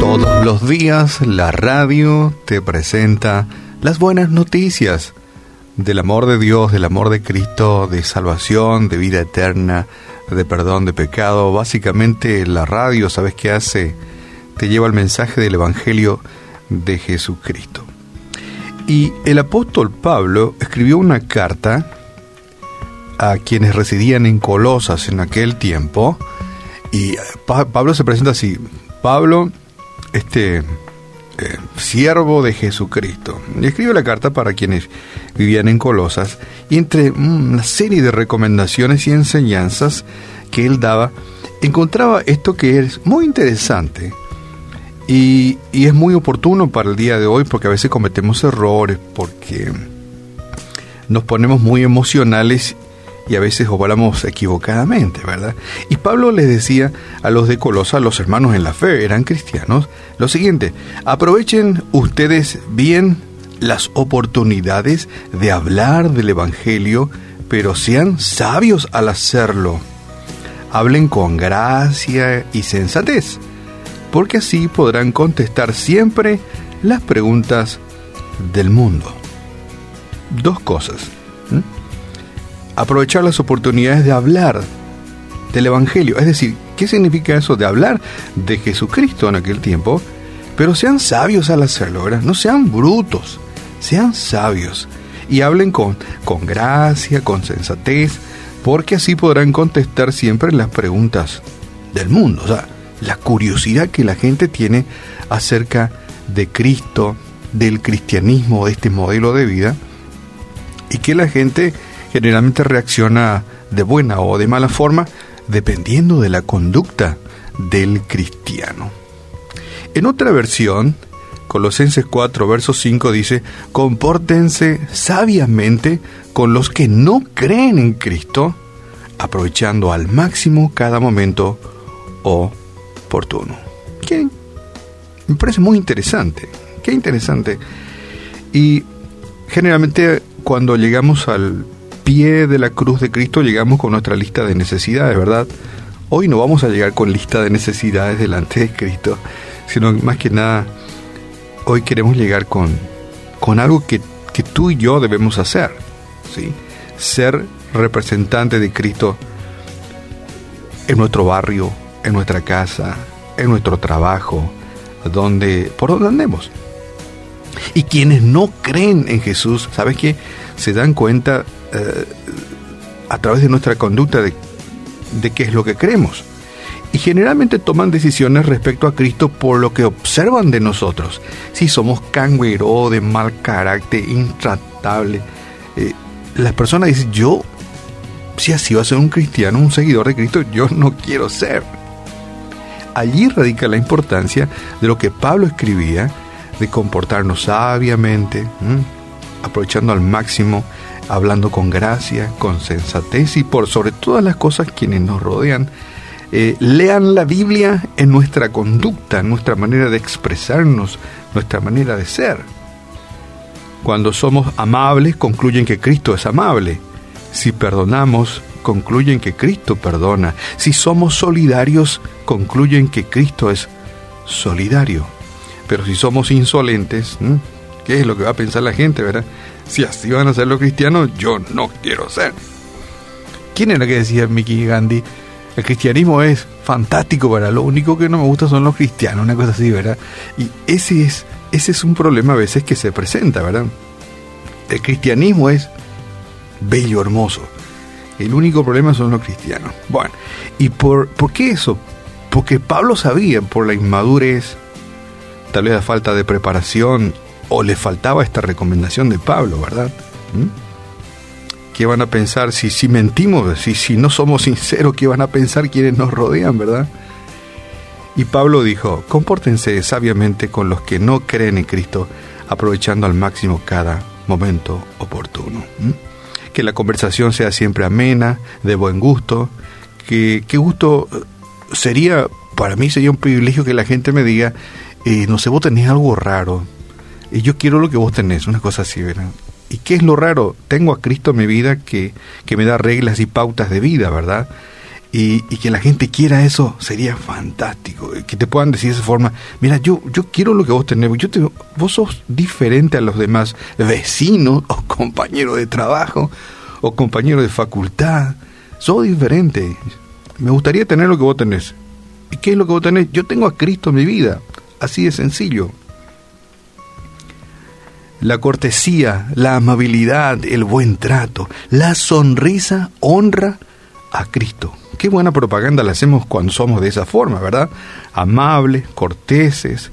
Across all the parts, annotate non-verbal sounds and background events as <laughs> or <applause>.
Todos los días la radio te presenta las buenas noticias del amor de Dios, del amor de Cristo, de salvación, de vida eterna, de perdón de pecado. Básicamente la radio, ¿sabes qué hace? Te lleva el mensaje del Evangelio de Jesucristo. Y el apóstol Pablo escribió una carta a quienes residían en Colosas en aquel tiempo. Y Pablo se presenta así. Pablo, este eh, siervo de Jesucristo. Y escribe la carta para quienes vivían en Colosas y entre una serie de recomendaciones y enseñanzas que él daba, encontraba esto que es muy interesante y, y es muy oportuno para el día de hoy porque a veces cometemos errores, porque nos ponemos muy emocionales y a veces obramos equivocadamente, ¿verdad? Y Pablo les decía a los de Colosa, los hermanos en la fe, eran cristianos, lo siguiente, aprovechen ustedes bien las oportunidades de hablar del Evangelio, pero sean sabios al hacerlo. Hablen con gracia y sensatez, porque así podrán contestar siempre las preguntas del mundo. Dos cosas aprovechar las oportunidades de hablar del Evangelio. Es decir, ¿qué significa eso de hablar de Jesucristo en aquel tiempo? Pero sean sabios al hacerlo, ¿verdad? No sean brutos, sean sabios y hablen con, con gracia, con sensatez, porque así podrán contestar siempre las preguntas del mundo. O sea, la curiosidad que la gente tiene acerca de Cristo, del cristianismo, de este modelo de vida, y que la gente generalmente reacciona de buena o de mala forma dependiendo de la conducta del cristiano. En otra versión, Colosenses 4, verso 5 dice, compórtense sabiamente con los que no creen en Cristo, aprovechando al máximo cada momento oportuno. ¿Qué? Me parece muy interesante, qué interesante. Y generalmente cuando llegamos al pie de la cruz de Cristo llegamos con nuestra lista de necesidades, ¿verdad? Hoy no vamos a llegar con lista de necesidades delante de Cristo, sino más que nada, hoy queremos llegar con, con algo que, que tú y yo debemos hacer, ¿sí? Ser representante de Cristo en nuestro barrio, en nuestra casa, en nuestro trabajo, donde, por donde andemos. Y quienes no creen en Jesús, ¿sabes qué? Se dan cuenta eh, a través de nuestra conducta de, de qué es lo que creemos. Y generalmente toman decisiones respecto a Cristo por lo que observan de nosotros. Si somos canguero, de mal carácter, intratable. Eh, las personas dicen, yo, si así va a ser un cristiano, un seguidor de Cristo, yo no quiero ser. Allí radica la importancia de lo que Pablo escribía, de comportarnos sabiamente, aprovechando al máximo hablando con gracia, con sensatez y por sobre todas las cosas quienes nos rodean. Eh, lean la Biblia en nuestra conducta, en nuestra manera de expresarnos, nuestra manera de ser. Cuando somos amables, concluyen que Cristo es amable. Si perdonamos, concluyen que Cristo perdona. Si somos solidarios, concluyen que Cristo es solidario. Pero si somos insolentes, ¿qué es lo que va a pensar la gente, verdad? si así van a ser los cristianos, yo no quiero ser. ¿Quién era que decía Mickey Gandhi? El cristianismo es fantástico, ¿verdad? Lo único que no me gusta son los cristianos, una cosa así, ¿verdad? Y ese es, ese es un problema a veces que se presenta, ¿verdad? El cristianismo es bello, hermoso. El único problema son los cristianos. Bueno, ¿y por, por qué eso? Porque Pablo sabía, por la inmadurez, tal vez la falta de preparación o le faltaba esta recomendación de Pablo, ¿verdad? ¿Mm? ¿Qué van a pensar si, si mentimos, si, si no somos sinceros, qué van a pensar quienes nos rodean, ¿verdad? Y Pablo dijo, compórtense sabiamente con los que no creen en Cristo, aprovechando al máximo cada momento oportuno. ¿Mm? Que la conversación sea siempre amena, de buen gusto, que qué gusto sería, para mí sería un privilegio que la gente me diga, eh, no sé, vos tenés algo raro, y yo quiero lo que vos tenés, una cosa así, ¿verdad? ¿Y qué es lo raro? Tengo a Cristo en mi vida que, que me da reglas y pautas de vida, ¿verdad? Y, y, que la gente quiera eso sería fantástico. Que te puedan decir de esa forma, mira, yo, yo quiero lo que vos tenés, yo te, vos sos diferente a los demás vecinos o compañeros de trabajo o compañeros de facultad. Sos diferente. Me gustaría tener lo que vos tenés. ¿Y qué es lo que vos tenés? Yo tengo a Cristo en mi vida. Así de sencillo. La cortesía, la amabilidad, el buen trato, la sonrisa honra a Cristo. Qué buena propaganda la hacemos cuando somos de esa forma, ¿verdad? Amables, corteses.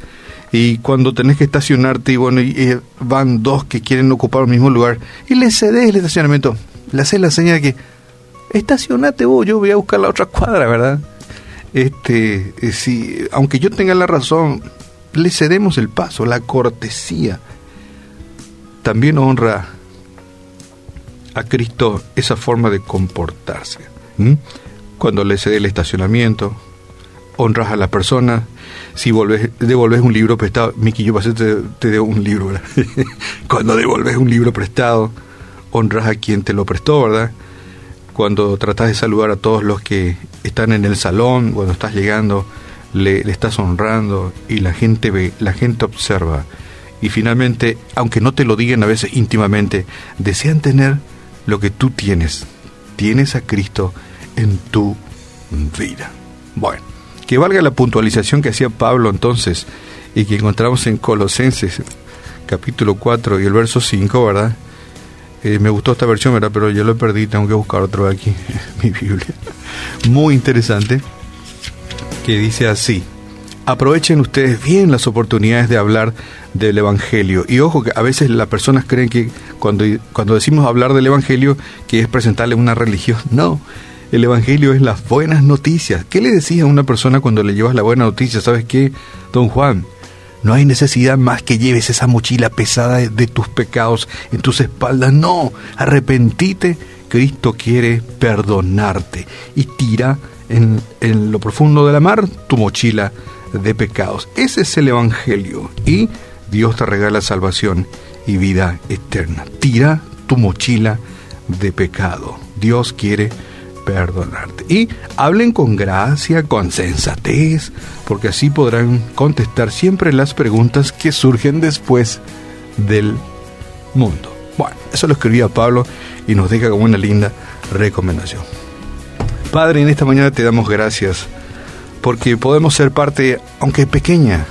Y cuando tenés que estacionarte y bueno, y, van dos que quieren ocupar el mismo lugar y le cedes el estacionamiento, le haces la señal de que estacionate vos, yo voy a buscar la otra cuadra, ¿verdad? Este, eh, si, aunque yo tenga la razón, le cedemos el paso, la cortesía. También honra a Cristo esa forma de comportarse. Cuando le cede el estacionamiento, honras a la persona. Si volves, devolves un libro prestado, Miki, yo pasé, te, te un libro, ¿verdad? <laughs> Cuando devolves un libro prestado, honras a quien te lo prestó, ¿verdad? Cuando tratas de saludar a todos los que están en el salón, cuando estás llegando, le, le estás honrando y la gente ve, la gente observa. Y finalmente, aunque no te lo digan a veces íntimamente, desean tener lo que tú tienes. Tienes a Cristo en tu vida. Bueno, que valga la puntualización que hacía Pablo entonces y que encontramos en Colosenses capítulo 4 y el verso 5, ¿verdad? Eh, me gustó esta versión, ¿verdad? Pero yo lo perdí, tengo que buscar otro aquí, <laughs> mi Biblia. Muy interesante, que dice así, aprovechen ustedes bien las oportunidades de hablar del Evangelio. Y ojo que a veces las personas creen que cuando, cuando decimos hablar del Evangelio, que es presentarle una religión. No, el Evangelio es las buenas noticias. ¿Qué le decías a una persona cuando le llevas la buena noticia? ¿Sabes qué, don Juan? No hay necesidad más que lleves esa mochila pesada de tus pecados en tus espaldas. No, arrepentite. Cristo quiere perdonarte y tira en, en lo profundo de la mar tu mochila de pecados. Ese es el Evangelio y Dios te regala salvación y vida eterna. Tira tu mochila de pecado. Dios quiere perdonarte. Y hablen con gracia, con sensatez, porque así podrán contestar siempre las preguntas que surgen después del mundo. Bueno, eso lo escribía Pablo y nos deja como una linda recomendación. Padre, en esta mañana te damos gracias porque podemos ser parte, aunque pequeña,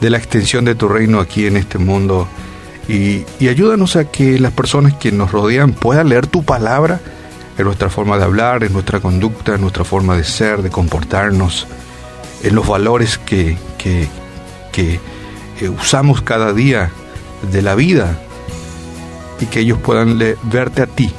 de la extensión de tu reino aquí en este mundo. Y, ayúdanos a que las personas que nos rodean puedan leer tu palabra en nuestra forma de hablar, en nuestra conducta, en nuestra forma de ser, de comportarnos, en los valores que, que, que eh, usamos cada día de la vida y que ellos puedan verte a ti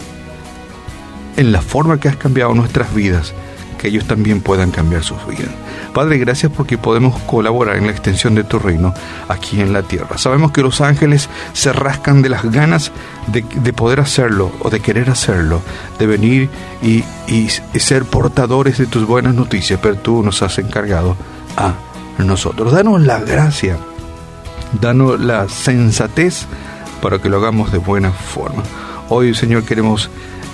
en la forma que has cambiado nuestras vidas, que ellos también puedan cambiar sus vidas. Padre, gracias porque podemos colaborar en la extensión de tu reino aquí en la tierra. Sabemos que los ángeles se rascan de las ganas de, poder hacerlo o de querer hacerlo, de venir y, y ser portadores de tus buenas noticias, pero tú nos has encargado a nosotros. Danos la gracia, danos la sensatez para que lo hagamos de buena forma. Hoy, Señor, queremos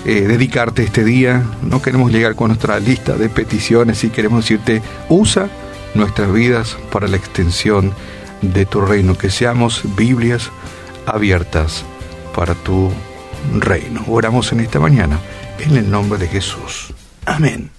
eh, dedicarte este día. No queremos llegar con nuestra lista de peticiones y queremos decirte, usa nuestras vidas para la extensión de tu reino, que seamos Biblias abiertas para tu reino. Oramos en esta mañana en el nombre de Jesús. Amén.